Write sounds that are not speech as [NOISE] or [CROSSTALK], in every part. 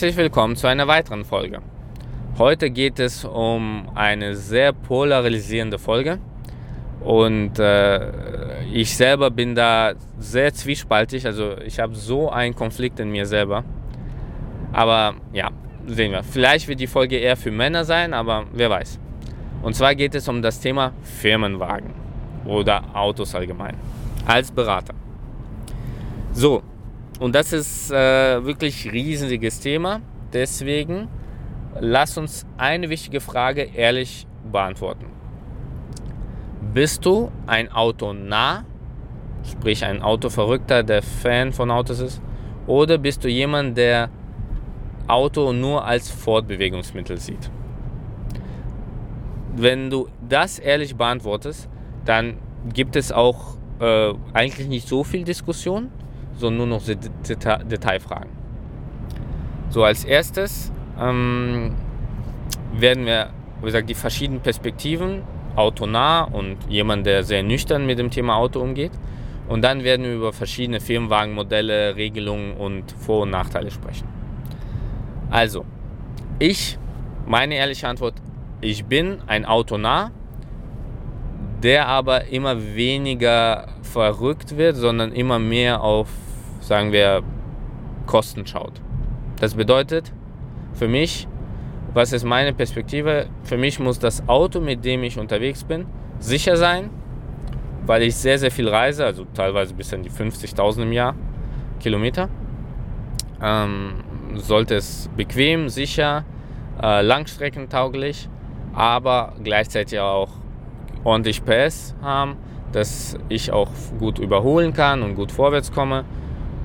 Herzlich willkommen zu einer weiteren Folge. Heute geht es um eine sehr polarisierende Folge und äh, ich selber bin da sehr zwiespaltig, also ich habe so einen Konflikt in mir selber. Aber ja, sehen wir. Vielleicht wird die Folge eher für Männer sein, aber wer weiß. Und zwar geht es um das Thema Firmenwagen oder Autos allgemein als Berater. So, und das ist äh, wirklich riesiges Thema. Deswegen lass uns eine wichtige Frage ehrlich beantworten. Bist du ein Autonah, sprich ein Autoverrückter, der Fan von Autos ist, oder bist du jemand, der Auto nur als Fortbewegungsmittel sieht? Wenn du das ehrlich beantwortest, dann gibt es auch äh, eigentlich nicht so viel Diskussion sondern nur noch Deta Detailfragen. So, als erstes ähm, werden wir, wie gesagt, die verschiedenen Perspektiven, autonah und jemand, der sehr nüchtern mit dem Thema Auto umgeht. Und dann werden wir über verschiedene Firmenwagenmodelle, Regelungen und Vor- und Nachteile sprechen. Also, ich, meine ehrliche Antwort, ich bin ein Autonah, der aber immer weniger verrückt wird, sondern immer mehr auf sagen wir, Kosten schaut. Das bedeutet für mich, was ist meine Perspektive? Für mich muss das Auto, mit dem ich unterwegs bin, sicher sein, weil ich sehr, sehr viel reise, also teilweise bis an die 50.000 im Jahr Kilometer. Ähm, sollte es bequem, sicher, äh, langstreckentauglich, aber gleichzeitig auch ordentlich PS haben, dass ich auch gut überholen kann und gut vorwärts komme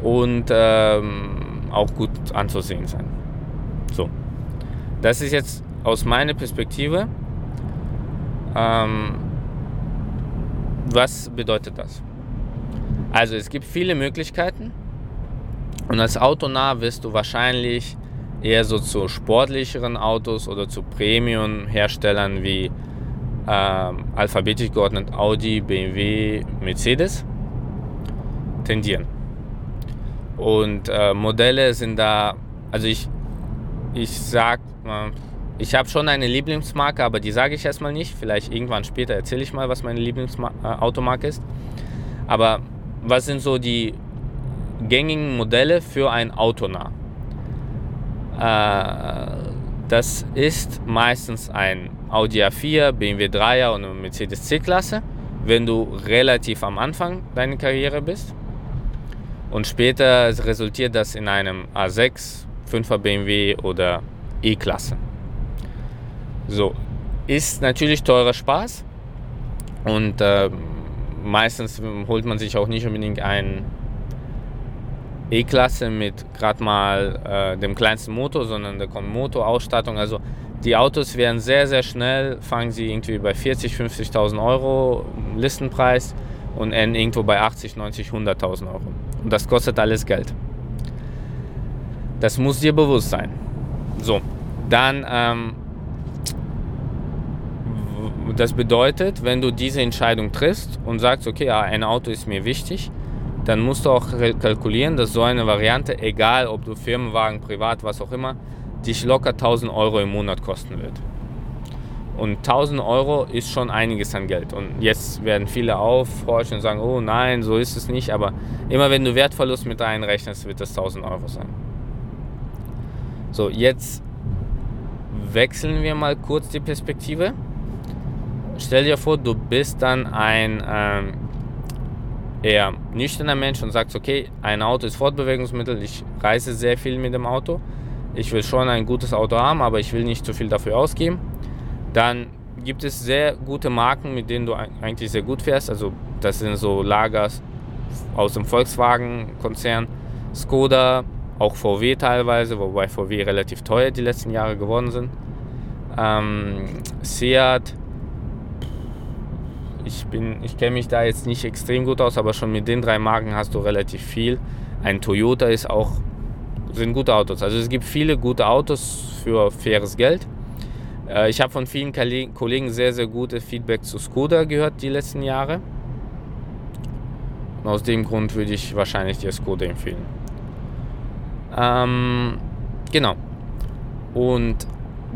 und ähm, auch gut anzusehen sein. So, das ist jetzt aus meiner Perspektive. Ähm, was bedeutet das? Also es gibt viele Möglichkeiten und als Autonah wirst du wahrscheinlich eher so zu sportlicheren Autos oder zu Premium-Herstellern wie ähm, alphabetisch geordnet Audi, BMW, Mercedes tendieren. Und äh, Modelle sind da, also ich, ich sag, äh, ich habe schon eine Lieblingsmarke, aber die sage ich erstmal nicht. Vielleicht irgendwann später erzähle ich mal, was meine Lieblingsautomarke ist. Aber was sind so die gängigen Modelle für ein Autonah? Äh, das ist meistens ein Audi A4, BMW 3er und eine Mercedes C-Klasse, wenn du relativ am Anfang deiner Karriere bist. Und später resultiert das in einem A6, 5er BMW oder E-Klasse. So, ist natürlich teurer Spaß und äh, meistens holt man sich auch nicht unbedingt ein E-Klasse mit gerade mal äh, dem kleinsten Motor, sondern da kommt Motorausstattung. Also die Autos werden sehr, sehr schnell, fangen sie irgendwie bei 40, 50.000 Euro Listenpreis und enden irgendwo bei 80, 90, 100.000 Euro. Und das kostet alles Geld. Das muss dir bewusst sein. So, dann, ähm, das bedeutet, wenn du diese Entscheidung triffst und sagst, okay, ein Auto ist mir wichtig, dann musst du auch kalkulieren, dass so eine Variante, egal ob du Firmenwagen, privat, was auch immer, dich locker 1000 Euro im Monat kosten wird. Und 1000 Euro ist schon einiges an Geld. Und jetzt werden viele aufhorchen und sagen, oh nein, so ist es nicht. Aber immer wenn du Wertverlust mit einrechnest, wird das 1000 Euro sein. So, jetzt wechseln wir mal kurz die Perspektive. Stell dir vor, du bist dann ein ähm, eher nüchterner Mensch und sagst, okay, ein Auto ist Fortbewegungsmittel, ich reise sehr viel mit dem Auto. Ich will schon ein gutes Auto haben, aber ich will nicht zu viel dafür ausgeben dann gibt es sehr gute Marken, mit denen du eigentlich sehr gut fährst. Also das sind so Lagers aus dem Volkswagen-Konzern, Skoda, auch VW teilweise, wobei VW relativ teuer die letzten Jahre geworden sind. Ähm, Seat, ich, ich kenne mich da jetzt nicht extrem gut aus, aber schon mit den drei Marken hast du relativ viel. Ein Toyota ist auch, sind gute Autos. Also es gibt viele gute Autos für faires Geld. Äh, ich habe von vielen Kollegen sehr, sehr gute Feedback zu Skoda gehört die letzten Jahre. Und aus dem Grund würde ich wahrscheinlich dir Skoda empfehlen. Ähm, genau. Und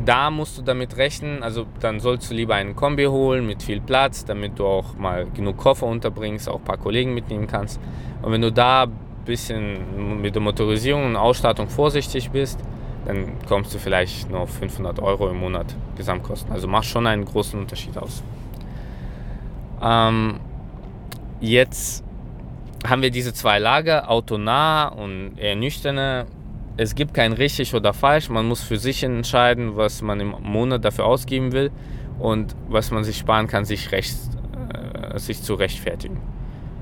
da musst du damit rechnen, also dann sollst du lieber einen Kombi holen mit viel Platz, damit du auch mal genug Koffer unterbringst, auch ein paar Kollegen mitnehmen kannst. Und wenn du da ein bisschen mit der Motorisierung und Ausstattung vorsichtig bist, dann kommst du vielleicht nur auf 500 Euro im Monat Gesamtkosten. Also macht schon einen großen Unterschied aus. Ähm, jetzt haben wir diese zwei Lager, autonah und eher. Es gibt kein richtig oder falsch. Man muss für sich entscheiden, was man im Monat dafür ausgeben will und was man sich sparen kann, sich, recht, äh, sich zu rechtfertigen.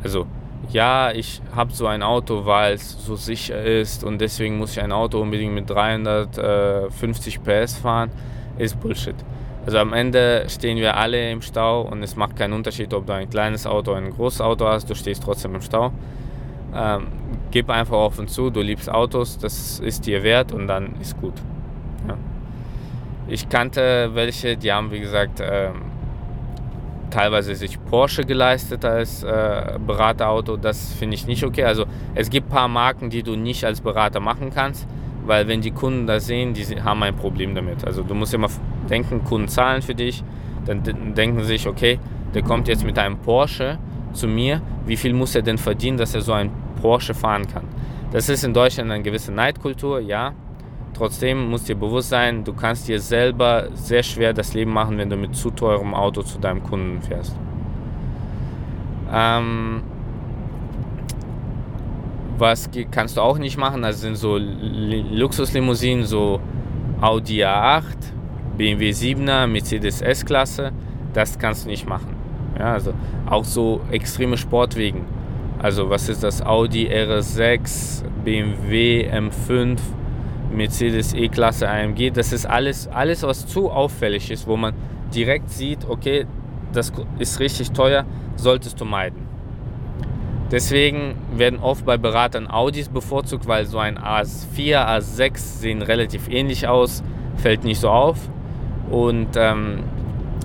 Also ja, ich habe so ein Auto, weil es so sicher ist und deswegen muss ich ein Auto unbedingt mit 350 PS fahren, ist Bullshit. Also am Ende stehen wir alle im Stau und es macht keinen Unterschied, ob du ein kleines Auto oder ein großes Auto hast, du stehst trotzdem im Stau. Ähm, gib einfach offen zu, du liebst Autos, das ist dir wert und dann ist gut. Ja. Ich kannte welche, die haben wie gesagt ähm, teilweise sich Porsche geleistet als äh, Beraterauto. Das finde ich nicht okay. Also es gibt ein paar Marken, die du nicht als Berater machen kannst, weil wenn die Kunden das sehen, die haben ein Problem damit. Also du musst immer denken, Kunden zahlen für dich, dann denken sie sich, okay, der kommt jetzt mit einem Porsche zu mir, wie viel muss er denn verdienen, dass er so einen Porsche fahren kann? Das ist in Deutschland eine gewisse Neidkultur, ja. Trotzdem muss dir bewusst sein, du kannst dir selber sehr schwer das Leben machen, wenn du mit zu teurem Auto zu deinem Kunden fährst. Ähm, was kannst du auch nicht machen? Das sind so Luxuslimousinen, so Audi A8, BMW 7er, Mercedes S-Klasse, das kannst du nicht machen. Ja, also auch so extreme Sportwegen. Also was ist das? Audi RS6, BMW M5, Mercedes E-Klasse AMG. Das ist alles, alles, was zu auffällig ist, wo man direkt sieht, okay, das ist richtig teuer, solltest du meiden. Deswegen werden oft bei Beratern Audis bevorzugt, weil so ein A4, A6 sehen relativ ähnlich aus, fällt nicht so auf. Und ähm,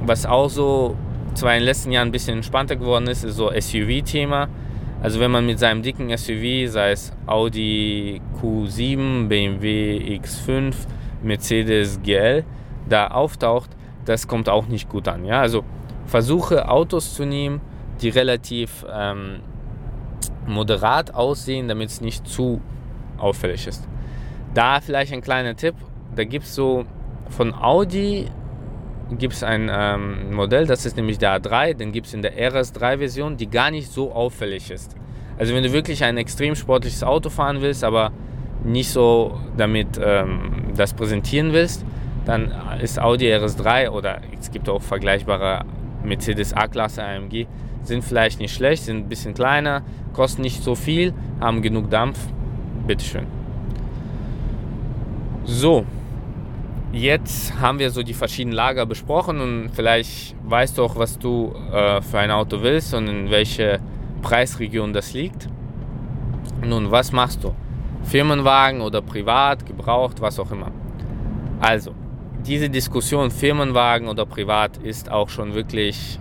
was auch so zwar in den letzten Jahren ein bisschen entspannter geworden ist, ist so SUV-Thema. Also wenn man mit seinem dicken SUV, sei es Audi Q7, BMW X5, Mercedes GL, da auftaucht, das kommt auch nicht gut an. Ja? Also versuche Autos zu nehmen, die relativ ähm, moderat aussehen, damit es nicht zu auffällig ist. Da vielleicht ein kleiner Tipp, da gibt es so von Audi gibt es ein ähm, Modell, das ist nämlich der A3, den gibt es in der RS3-Version, die gar nicht so auffällig ist. Also wenn du wirklich ein extrem sportliches Auto fahren willst, aber nicht so damit ähm, das präsentieren willst, dann ist Audi RS3 oder es gibt auch vergleichbare Mercedes A-Klasse AMG, sind vielleicht nicht schlecht, sind ein bisschen kleiner, kosten nicht so viel, haben genug Dampf. Bitteschön. So, Jetzt haben wir so die verschiedenen Lager besprochen und vielleicht weißt du auch, was du äh, für ein Auto willst und in welche Preisregion das liegt. Nun, was machst du? Firmenwagen oder privat, gebraucht, was auch immer. Also, diese Diskussion Firmenwagen oder privat ist auch schon wirklich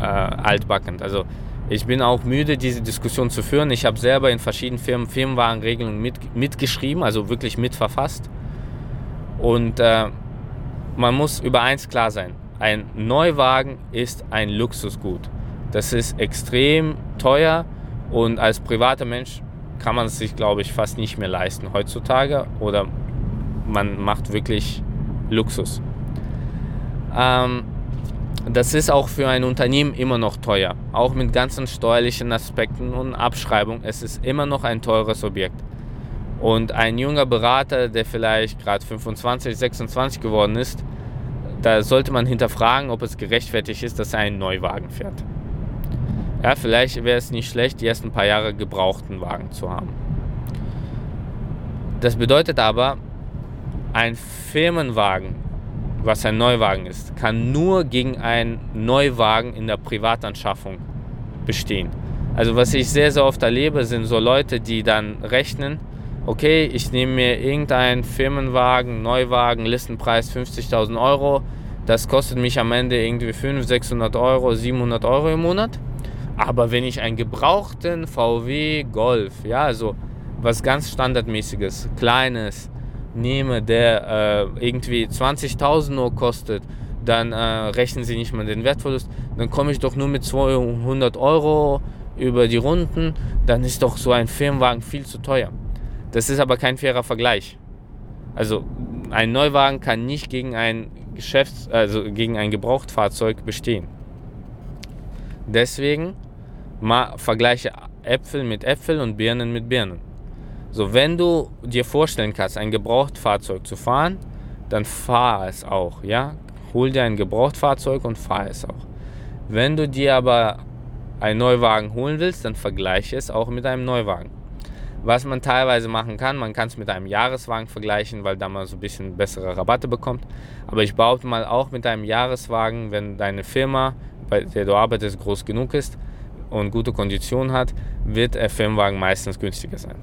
äh, altbackend. Also, ich bin auch müde, diese Diskussion zu führen. Ich habe selber in verschiedenen Firmen Firmenwagenregelungen mit, mitgeschrieben, also wirklich mitverfasst. Und äh, man muss über eins klar sein. Ein Neuwagen ist ein Luxusgut. Das ist extrem teuer und als privater Mensch kann man es sich, glaube ich, fast nicht mehr leisten heutzutage oder man macht wirklich Luxus. Ähm, das ist auch für ein Unternehmen immer noch teuer, auch mit ganzen steuerlichen Aspekten und Abschreibung. Es ist immer noch ein teures Objekt. Und ein junger Berater, der vielleicht gerade 25, 26 geworden ist, da sollte man hinterfragen, ob es gerechtfertigt ist, dass er einen Neuwagen fährt. Ja, vielleicht wäre es nicht schlecht, die ersten paar Jahre gebrauchten Wagen zu haben. Das bedeutet aber, ein Firmenwagen, was ein Neuwagen ist, kann nur gegen einen Neuwagen in der Privatanschaffung bestehen. Also was ich sehr, sehr oft erlebe, sind so Leute, die dann rechnen, okay, ich nehme mir irgendeinen Firmenwagen, Neuwagen, Listenpreis 50.000 Euro. Das kostet mich am Ende irgendwie 500, 600 Euro, 700 Euro im Monat. Aber wenn ich einen gebrauchten VW Golf, ja, also was ganz standardmäßiges, kleines nehme, der äh, irgendwie 20.000 nur kostet, dann äh, rechnen Sie nicht mal den Wertverlust, dann komme ich doch nur mit 200 Euro über die Runden, dann ist doch so ein Firmenwagen viel zu teuer. Das ist aber kein fairer Vergleich. Also ein Neuwagen kann nicht gegen ein Geschäfts-, also gegen ein Gebrauchtfahrzeug bestehen. Deswegen mal vergleiche Äpfel mit Äpfel und Birnen mit Birnen. So, wenn du dir vorstellen kannst, ein Gebrauchtfahrzeug zu fahren, dann fahr es auch, ja? Hol dir ein Gebrauchtfahrzeug und fahr es auch. Wenn du dir aber einen Neuwagen holen willst, dann vergleiche es auch mit einem Neuwagen. Was man teilweise machen kann, man kann es mit einem Jahreswagen vergleichen, weil da man so ein bisschen bessere Rabatte bekommt. Aber ich behaupte mal auch mit einem Jahreswagen, wenn deine Firma, bei der du arbeitest, groß genug ist und gute Konditionen hat, wird der Firmenwagen meistens günstiger sein.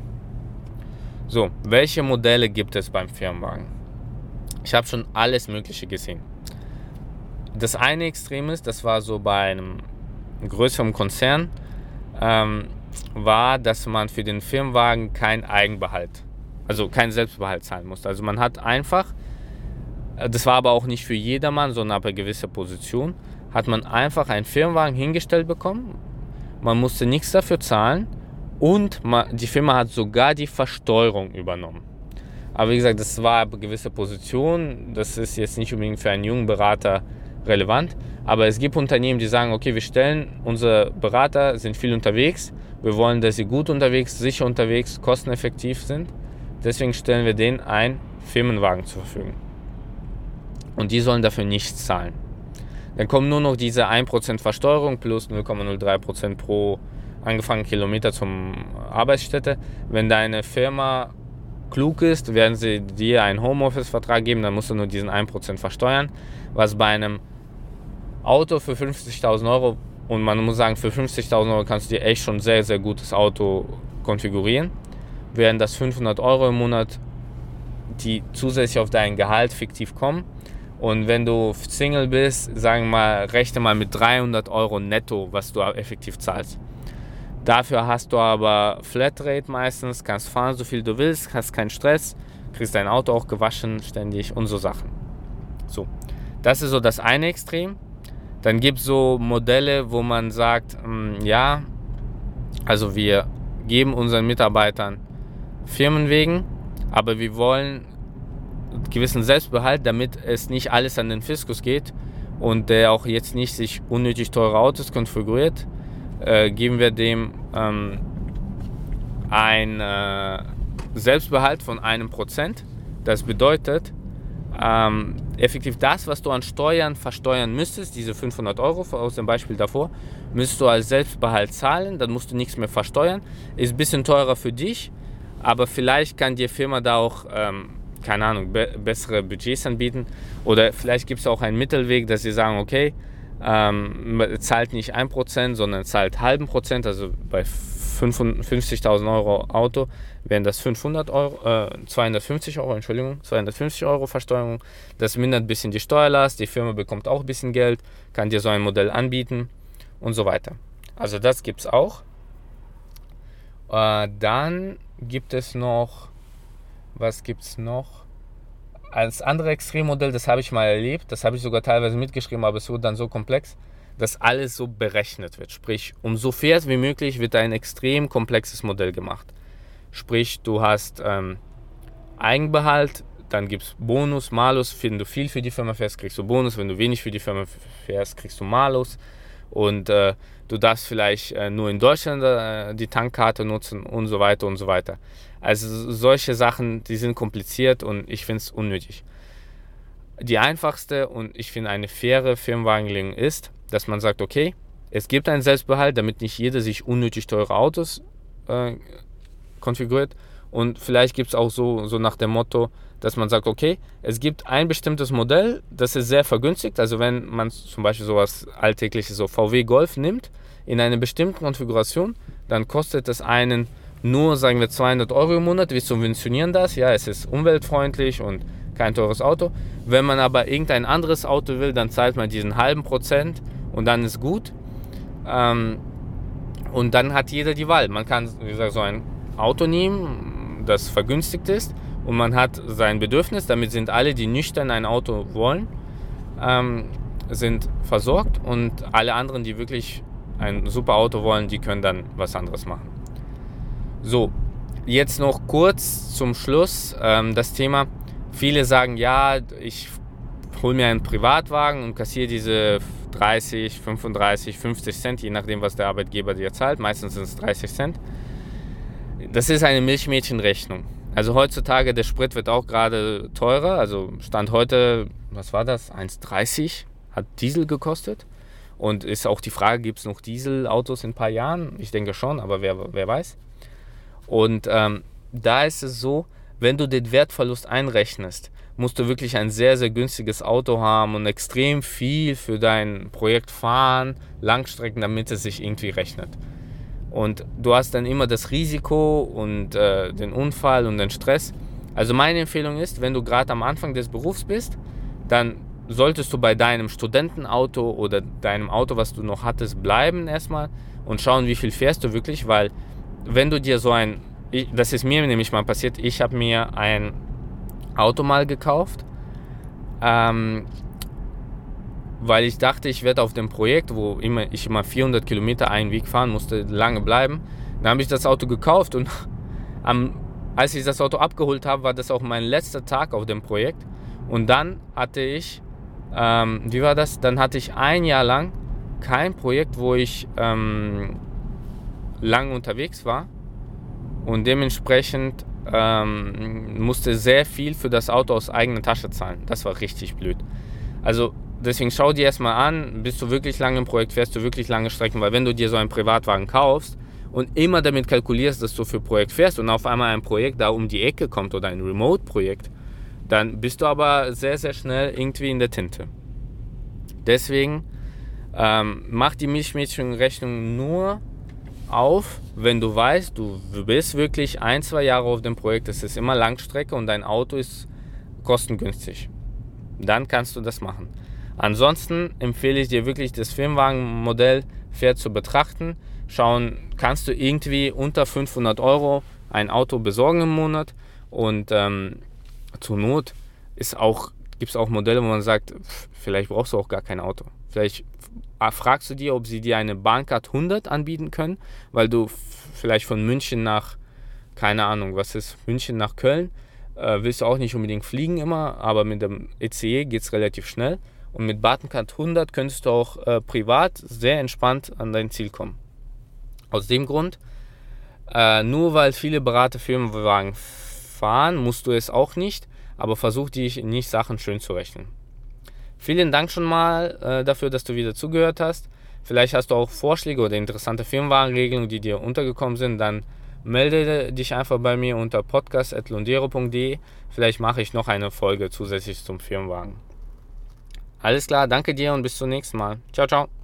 So, welche Modelle gibt es beim Firmenwagen? Ich habe schon alles Mögliche gesehen. Das eine Extrem ist, das war so bei einem größeren Konzern, ähm, war, dass man für den Firmenwagen kein Eigenbehalt, also kein Selbstbehalt zahlen musste. Also man hat einfach, das war aber auch nicht für jedermann, sondern ab einer gewissen Position, hat man einfach einen Firmenwagen hingestellt bekommen. Man musste nichts dafür zahlen und die Firma hat sogar die Versteuerung übernommen. Aber wie gesagt, das war eine gewisse Position. Das ist jetzt nicht unbedingt für einen jungen Berater relevant. Aber es gibt Unternehmen, die sagen, okay, wir stellen, unsere Berater sind viel unterwegs. Wir wollen, dass sie gut unterwegs, sicher unterwegs, kosteneffektiv sind. Deswegen stellen wir denen einen Firmenwagen zur Verfügung. Und die sollen dafür nichts zahlen. Dann kommen nur noch diese 1% Versteuerung plus 0,03% pro angefangen Kilometer zum Arbeitsstätte. Wenn deine Firma klug ist, werden sie dir einen Homeoffice-Vertrag geben, dann musst du nur diesen 1% versteuern, was bei einem Auto für 50.000 Euro und man muss sagen, für 50.000 Euro kannst du dir echt schon sehr, sehr gutes Auto konfigurieren, während das 500 Euro im Monat, die zusätzlich auf dein Gehalt fiktiv kommen. Und wenn du Single bist, sagen wir mal, rechne mal mit 300 Euro netto, was du effektiv zahlst. Dafür hast du aber Flatrate meistens, kannst fahren, so viel du willst, hast keinen Stress, kriegst dein Auto auch gewaschen ständig und so Sachen. So, das ist so das eine Extrem. Dann gibt es so Modelle, wo man sagt, hm, ja, also wir geben unseren Mitarbeitern Firmenwegen, aber wir wollen gewissen Selbstbehalt, damit es nicht alles an den Fiskus geht und der auch jetzt nicht sich unnötig teure Autos konfiguriert, äh, geben wir dem ähm, ein äh, Selbstbehalt von einem Prozent. Das bedeutet, ähm, effektiv das, was du an Steuern versteuern müsstest, diese 500 Euro aus dem Beispiel davor, müsstest du als Selbstbehalt zahlen, dann musst du nichts mehr versteuern. Ist ein bisschen teurer für dich, aber vielleicht kann die Firma da auch, ähm, keine Ahnung, be bessere Budgets anbieten. Oder vielleicht gibt es auch einen Mittelweg, dass sie sagen, okay, ähm, zahlt nicht 1%, sondern zahlt halben Prozent, also bei 50.000 Euro Auto wären das 500 Euro, äh, 250 Euro, Entschuldigung, 250 Euro Versteuerung. Das mindert ein bisschen die Steuerlast, die Firma bekommt auch ein bisschen Geld, kann dir so ein Modell anbieten und so weiter. Also das gibt es auch. Äh, dann gibt es noch, was gibt es noch? Als andere Extremmodell, das habe ich mal erlebt, das habe ich sogar teilweise mitgeschrieben, aber es wurde dann so komplex, dass alles so berechnet wird. Sprich, um so fair wie möglich wird ein extrem komplexes Modell gemacht. Sprich, du hast ähm, Eigenbehalt, dann gibt es Bonus, Malus. Wenn du viel für die Firma fährst, kriegst du Bonus. Wenn du wenig für die Firma fährst, kriegst du Malus. Und äh, du darfst vielleicht äh, nur in Deutschland äh, die Tankkarte nutzen und so weiter und so weiter. Also solche Sachen, die sind kompliziert und ich finde es unnötig. Die einfachste und ich finde eine faire Firmenwagenregelung ist, dass man sagt, okay, es gibt einen Selbstbehalt, damit nicht jeder sich unnötig teure Autos äh, konfiguriert. Und vielleicht gibt es auch so, so nach dem Motto, dass man sagt, okay, es gibt ein bestimmtes Modell, das ist sehr vergünstigt. Also wenn man zum Beispiel sowas alltägliches, so VW Golf nimmt, in einer bestimmten Konfiguration, dann kostet es einen nur, sagen wir, 200 Euro im Monat. Wir subventionieren das. Ja, es ist umweltfreundlich und kein teures Auto. Wenn man aber irgendein anderes Auto will, dann zahlt man diesen halben Prozent und dann ist gut. Ähm, und dann hat jeder die Wahl. Man kann, wie gesagt, so ein Auto nehmen, das vergünstigt ist und man hat sein Bedürfnis. Damit sind alle, die nüchtern ein Auto wollen, ähm, sind versorgt und alle anderen, die wirklich ein super Auto wollen, die können dann was anderes machen. So, jetzt noch kurz zum Schluss ähm, das Thema. Viele sagen, ja, ich hole mir einen Privatwagen und kassiere diese 30, 35, 50 Cent, je nachdem, was der Arbeitgeber dir zahlt. Meistens sind es 30 Cent. Das ist eine Milchmädchenrechnung. Also heutzutage, der Sprit wird auch gerade teurer. Also Stand heute, was war das? 1,30 hat Diesel gekostet. Und ist auch die Frage, gibt es noch Dieselautos in ein paar Jahren? Ich denke schon, aber wer, wer weiß. Und ähm, da ist es so, wenn du den Wertverlust einrechnest, musst du wirklich ein sehr, sehr günstiges Auto haben und extrem viel für dein Projekt fahren, Langstrecken, damit es sich irgendwie rechnet. Und du hast dann immer das Risiko und äh, den Unfall und den Stress. Also meine Empfehlung ist, wenn du gerade am Anfang des Berufs bist, dann solltest du bei deinem Studentenauto oder deinem Auto, was du noch hattest, bleiben erstmal und schauen, wie viel fährst du wirklich, weil wenn du dir so ein, ich, das ist mir nämlich mal passiert, ich habe mir ein Auto mal gekauft, ähm, weil ich dachte, ich werde auf dem Projekt, wo immer, ich immer 400 Kilometer einen Weg fahren musste, lange bleiben. Dann habe ich das Auto gekauft und [LAUGHS] am, als ich das Auto abgeholt habe, war das auch mein letzter Tag auf dem Projekt. Und dann hatte ich, ähm, wie war das? Dann hatte ich ein Jahr lang kein Projekt, wo ich ähm, lang unterwegs war. Und dementsprechend ähm, musste sehr viel für das Auto aus eigener Tasche zahlen. Das war richtig blöd. Also deswegen schau dir erstmal an, bist du wirklich lange im Projekt, fährst du wirklich lange Strecken, weil wenn du dir so einen Privatwagen kaufst und immer damit kalkulierst, dass du für Projekt fährst und auf einmal ein Projekt da um die Ecke kommt oder ein Remote-Projekt, dann bist du aber sehr, sehr schnell irgendwie in der Tinte. Deswegen ähm, mach die Milchmädchenrechnung nur auf, wenn du weißt, du bist wirklich ein, zwei Jahre auf dem Projekt, es ist immer Langstrecke und dein Auto ist kostengünstig. Dann kannst du das machen. Ansonsten empfehle ich dir wirklich das Firmenwagenmodell fair zu betrachten. Schauen, kannst du irgendwie unter 500 Euro ein Auto besorgen im Monat und ähm, zur Not ist auch, gibt es auch Modelle, wo man sagt, vielleicht brauchst du auch gar kein Auto. Vielleicht fragst du dir, ob sie dir eine Bahncard 100 anbieten können, weil du vielleicht von München nach, keine Ahnung, was ist, München nach Köln, äh, willst du auch nicht unbedingt fliegen immer, aber mit dem ECE geht es relativ schnell. Und mit Bahncard 100 könntest du auch äh, privat sehr entspannt an dein Ziel kommen. Aus dem Grund, äh, nur weil viele Berater Firmenwagen fahren, musst du es auch nicht, aber versuch dich nicht Sachen schön zu rechnen. Vielen Dank schon mal äh, dafür, dass du wieder zugehört hast. Vielleicht hast du auch Vorschläge oder interessante Firmenwagenregelungen, die dir untergekommen sind, dann melde dich einfach bei mir unter podcast.londero.de. Vielleicht mache ich noch eine Folge zusätzlich zum Firmenwagen. Alles klar, danke dir und bis zum nächsten Mal. Ciao, ciao.